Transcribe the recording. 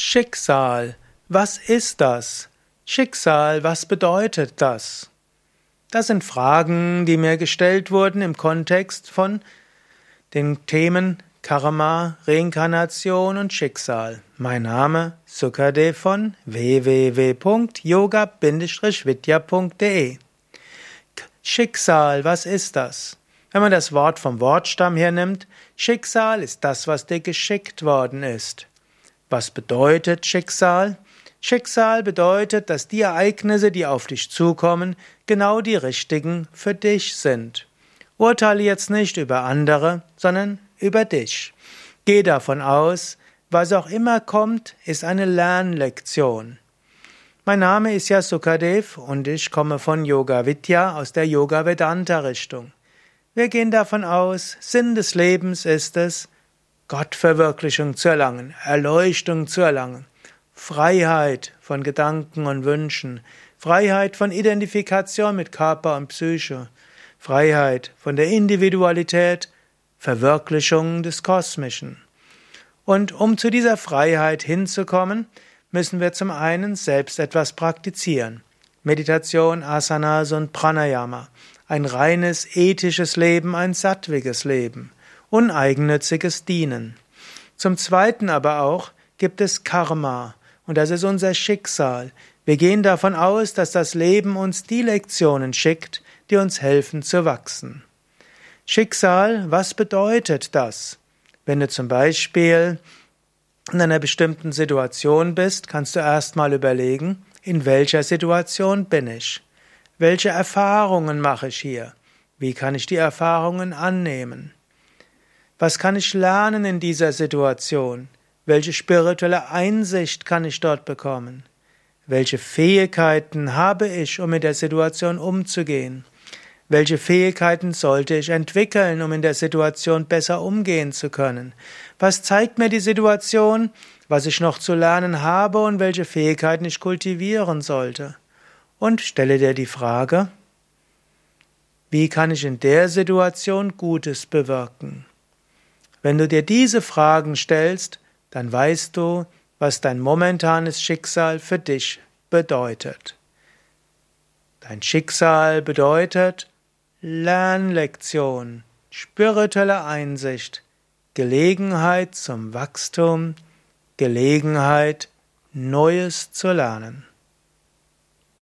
Schicksal, was ist das? Schicksal, was bedeutet das? Das sind Fragen, die mir gestellt wurden im Kontext von den Themen Karma, Reinkarnation und Schicksal. Mein Name Sukadev von www.yoga-vidya.de Schicksal, was ist das? Wenn man das Wort vom Wortstamm her nimmt, Schicksal ist das, was dir geschickt worden ist. Was bedeutet Schicksal? Schicksal bedeutet, dass die Ereignisse, die auf dich zukommen, genau die richtigen für dich sind. Urteile jetzt nicht über andere, sondern über dich. Geh davon aus, was auch immer kommt, ist eine Lernlektion. Mein Name ist ja Sukadev und ich komme von Yoga Vidya aus der Yoga Vedanta Richtung. Wir gehen davon aus, Sinn des Lebens ist es, Gottverwirklichung zu erlangen, Erleuchtung zu erlangen, Freiheit von Gedanken und Wünschen, Freiheit von Identifikation mit Körper und Psyche, Freiheit von der Individualität, Verwirklichung des Kosmischen. Und um zu dieser Freiheit hinzukommen, müssen wir zum einen selbst etwas praktizieren. Meditation, Asanas und Pranayama. Ein reines ethisches Leben, ein sattwiges Leben uneigennütziges Dienen. Zum Zweiten aber auch gibt es Karma, und das ist unser Schicksal. Wir gehen davon aus, dass das Leben uns die Lektionen schickt, die uns helfen zu wachsen. Schicksal, was bedeutet das? Wenn du zum Beispiel in einer bestimmten Situation bist, kannst du erstmal überlegen, in welcher Situation bin ich? Welche Erfahrungen mache ich hier? Wie kann ich die Erfahrungen annehmen? Was kann ich lernen in dieser Situation? Welche spirituelle Einsicht kann ich dort bekommen? Welche Fähigkeiten habe ich, um mit der Situation umzugehen? Welche Fähigkeiten sollte ich entwickeln, um in der Situation besser umgehen zu können? Was zeigt mir die Situation, was ich noch zu lernen habe und welche Fähigkeiten ich kultivieren sollte? Und stelle dir die Frage, wie kann ich in der Situation Gutes bewirken? Wenn du dir diese Fragen stellst, dann weißt du, was dein momentanes Schicksal für dich bedeutet. Dein Schicksal bedeutet Lernlektion, spirituelle Einsicht, Gelegenheit zum Wachstum, Gelegenheit, Neues zu lernen.